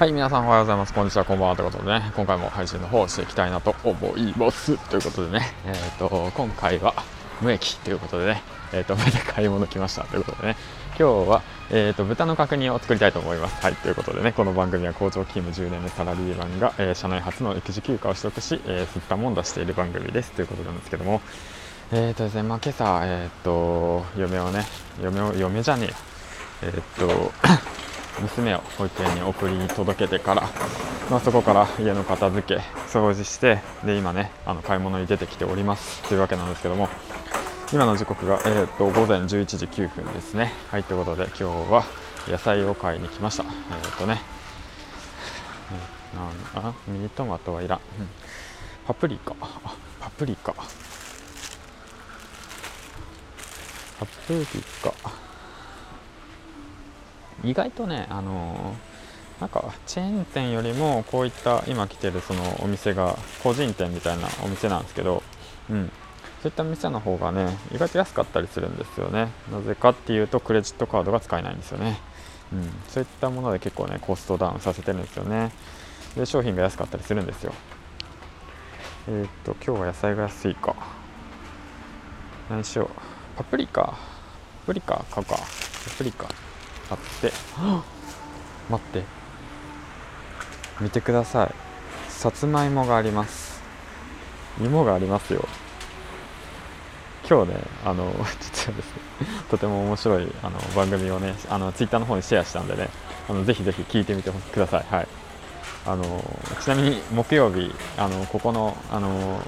はい、皆さんおはようございます。こんにちは、こんばんはということでね、今回も配信の方をしていきたいなと思います。ということでね、えっ、と、今回は無益ということでね、えっ、と、また買い物来ましたということでね、今日は、えっ、と、豚の角煮を作りたいと思います。はい、ということでね、この番組は工場勤務10年目サラリーマンが、え社内初の育児休暇を取得し、えー、吸ったもんだしている番組ですということなんですけども、えっ、とですね、まあ、今朝、えっ、と、嫁をね、嫁を、嫁じゃねえ、えっ、と、娘を保育園に送り届けてから、まあ、そこから家の片付け掃除してで今ねあの買い物に出てきております。というわけなんですけども今の時刻が、えー、と午前11時9分ですね。はいということで今日は野菜を買いに来ました。えっ、とねなんあミニトマトはいらん、うん。パプリカ。パプリカ。パプリカ。意外とね、あのーなんかチェーン店よりもこういった今来てるそのお店が個人店みたいなお店なんですけど、うん、そういった店の方がね意外と安かったりするんですよね。なぜかっていうとクレジットカードが使えないんですよね、うん、そういったもので結構ねコストダウンさせてるんですよね。で商品が安かったりするんですよ。えーっと今日は野菜が安いか。何しよう。パプリカ。パプリカ買うか。パプリカ。買って。待って。見てください。さつまいもがあります。芋がありますよ。今日ねあの 実はですねとても面白いあの番組をねあのツイッターの方にシェアしたんでねあのぜひぜひ聞いてみてください。はい。あのちなみに木曜日あのここのあの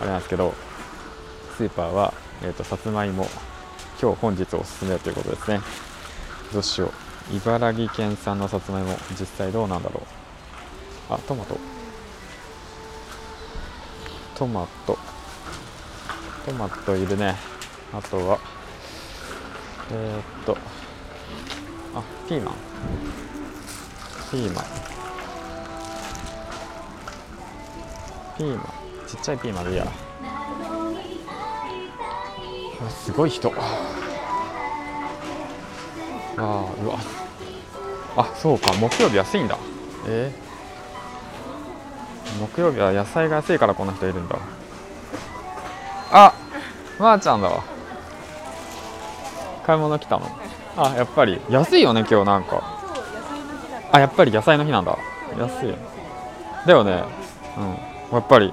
あれなんですけどスーパーは、えー、とさつまいも今日本日おすすめということですね。どうしよう。茨城県産のさつまいも実際どうなんだろう。あトマト。トマト。トマトいるね。あとはえー、っとあピーマン。ピーマン。ピーマン。ちっちゃいピーマンでいいや。すごい人。あーうわ。あそうか木曜日安いんだ。えー、木曜日は野菜が安いからこんな人いるんだ。あまー、ちゃんだわ。買い物来たの。あやっぱり安いよね今日なんか。あやっぱり野菜の日なんだ。安い。だよね。うん。やっぱり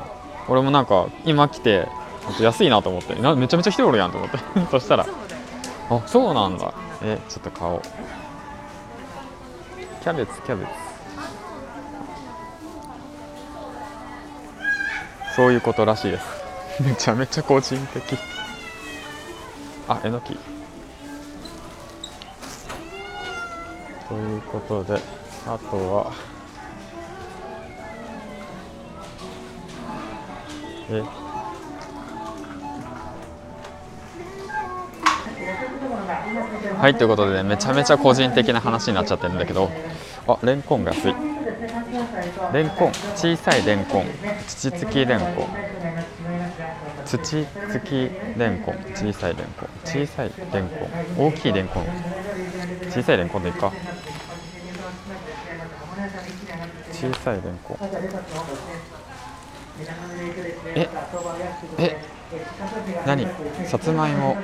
俺もなんか今来て安いなと思って。なめちゃめちゃ人おるやんと思って。そしたら。あそうなんだえちょっと買おうキャベツキャベツ。そういうことらしいです。めちゃめちゃ個人的。あえのき。ということであとはえはいということで、ね、めちゃめちゃ個人的な話になっちゃってるんだけどあレンコンが安い。レンコン小さいレンコン土付きレンコン。土付きレンコン小さいレンコン。小さいレンコン。大きいレンコン。小さいレンコンでいいか。小さいレンコン。ええ何？さつまいも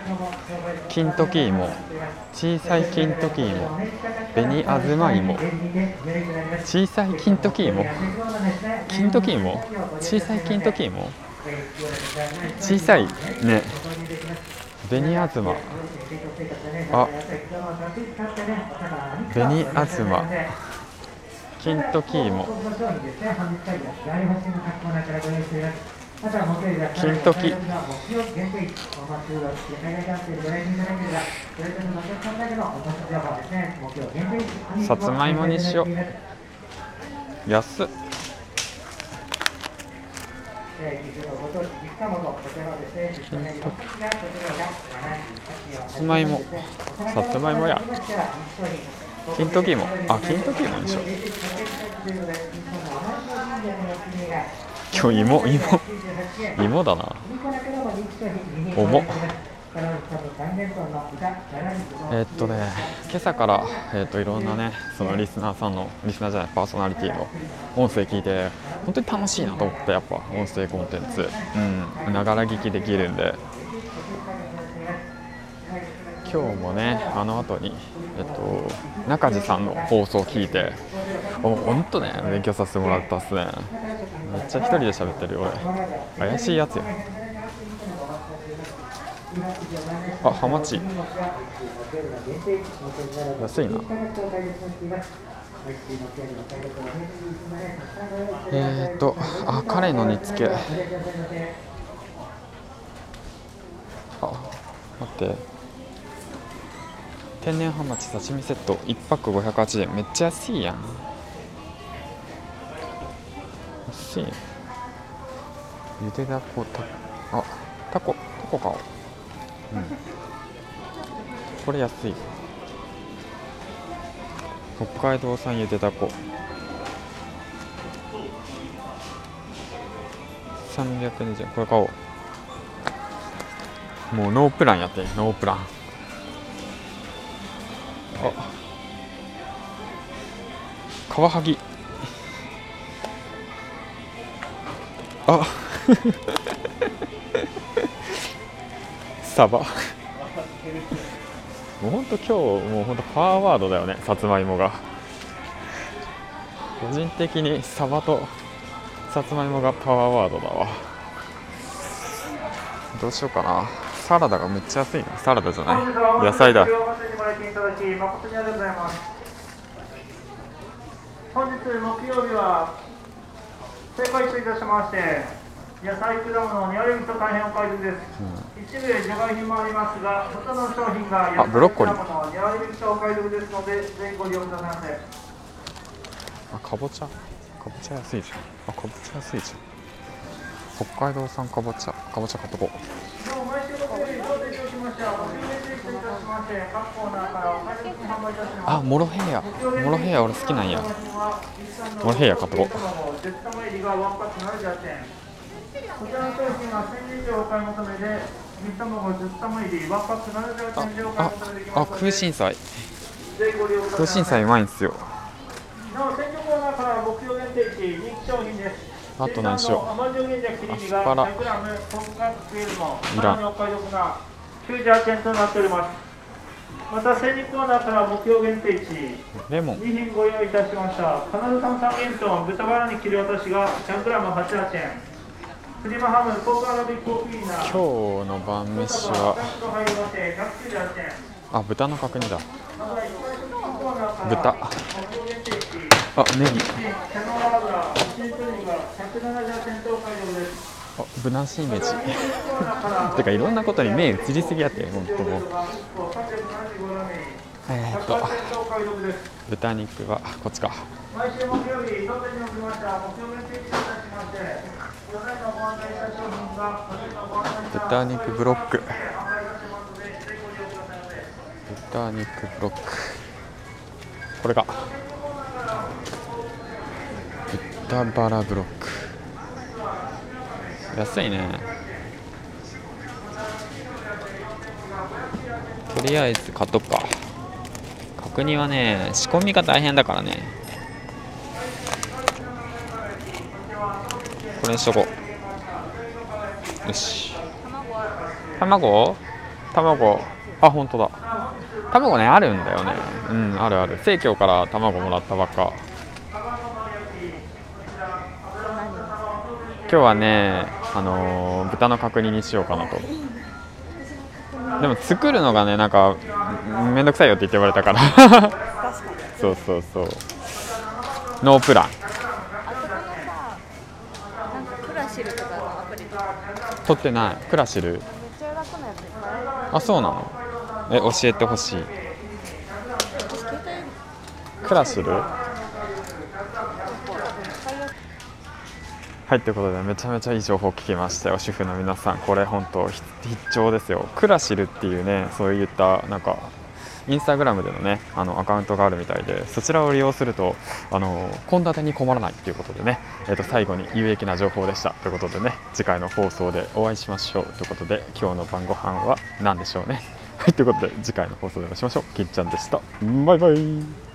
金時芋小さい金時芋紅あずま芋小さい金時芋？金時芋？小さい金時芋？小さいね。紅あずま。あ紅あずま。金時芋金時さつまいもにしよう。安っ。さつまいも。さつまいもや。金時芋あ金時芋にしよう今日芋芋芋だな。重えーっとね今朝から、えーっといろんなねそのリスナーさんのリスナーじゃないパーソナリティの音声聞いて本当に楽しいなと思ってやっぱ音声コンテンツ。うん。ながら聞きできるんで。今日もねあの後にえっと中地さんの放送を聞いて本当ね勉強させてもらったっすね。めっちゃ一人で喋ってるよ俺。怪しいやつよあハマチ。安いな。えーっとあ彼の煮付け。あ待って。天然ハマチ刺身セット。1パック580円。めっちゃ安いやん。安い。ゆでだこたあタコタコ買おう。うん。これ安い。北海道産ゆでだこ。320円。これ買おう。もうノープランやって。ノープラン。カワハギ。あ。サバ。もうほんと今日もうほんとパワーワードだよねさつまいもが。個人的にサバとさつまいもがパワーワードだわ。どうしようかな。サラダがめっちゃ安いな。サラダじゃない。野菜だ。本日木曜日は正解といたしまして野菜果物ニアレミと大変お買い得です、一部で除外品もありますがほとんどの商品があブロッコリー野菜果物ニアレミとお買い得ですのでぜひご利用くださいませあかぼちゃ。かぼちゃ安いじゃん。あかぼちゃ安いじゃん。北海道産かぼちゃ。かぼちゃ買っとこう。あモロヘイヤ。モロヘイヤ俺好きなんや。モロヘイヤ買っとこう。絶玉入りがワンパック78円こちらの商品は1000円以上お買い求めで水卵10玉入りワンパック78円以上お買いあ求めできあますので空心菜。空心菜うまいんすよ。なお鮮魚コーナーから目標限定値人気商品です。あと何しよう。アスパラ。100g 本格よりもいらん98円となっております。また精肉コーナーから目標限定値レモン。2品ご用意いたしました。カナダ産三元豚豚バラに切り落としが 100g88 円。プリマハムポークアラビックコーヒーナ今日の晩飯は入りまして198円。あ豚の角煮だ。豚。あネギ。キャノラ油1リットルが178円とお買い得ですあブナシメジ。てかいろんなことに目移りすぎやって本当もう。えーっと豚肉はこっちか、豚肉ブロック、豚肉ブロック。これが豚バラブロック。安いね。とりあえず買っとくか。角煮はね仕込みが大変だからね。これにしとこう。よし。卵？卵。あ本当だ。卵ねあるんだよね。うんあるある。生協から卵もらったばっか。今日はねあのー豚の角煮にしようかなと。でも作るのがねなんかんめんどくさいよって言って言われたから。そうそうそう。ノープラン。取ってない。クラシル？あそうなの？え教えてほしい。クラシル使いやすはいということでめちゃめちゃいい情報を聞きましたよ。主婦の皆さんこれ本当必聴ですよ。クラシルっていうねそういったなんかインスタグラムでのねあのアカウントがあるみたいでそちらを利用するとあの献立に困らないということでね、えー、と最後に有益な情報でしたということでね次回の放送でお会いしましょうということで今日の晩ご飯は何でしょうね。はいということで次回の放送でお会いしましょう。きんちゃんでした。バイバイ。